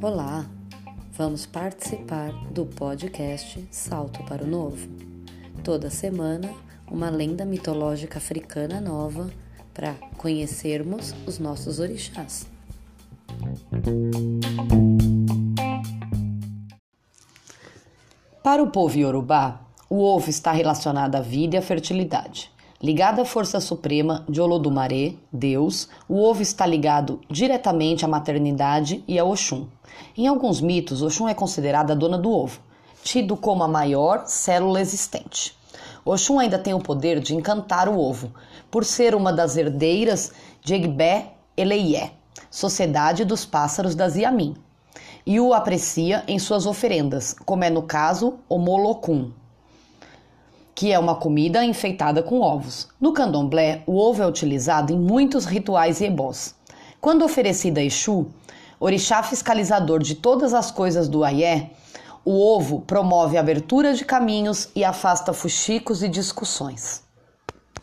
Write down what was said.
Olá, vamos participar do podcast Salto para o Novo. Toda semana, uma lenda mitológica africana nova para conhecermos os nossos orixás. Para o povo iorubá, o ovo está relacionado à vida e à fertilidade. Ligado à força suprema de Olodumare, Deus, o ovo está ligado diretamente à maternidade e a Oxum. Em alguns mitos, Oxum é considerada a dona do ovo, tido como a maior célula existente. Oxum ainda tem o poder de encantar o ovo, por ser uma das herdeiras de Egbé Eleié, Sociedade dos Pássaros das Yamin, e o aprecia em suas oferendas, como é no caso o molocum, que é uma comida enfeitada com ovos. No candomblé, o ovo é utilizado em muitos rituais e ebós. Quando oferecido a Exu, orixá fiscalizador de todas as coisas do Ayé, o ovo promove a abertura de caminhos e afasta fuxicos e discussões.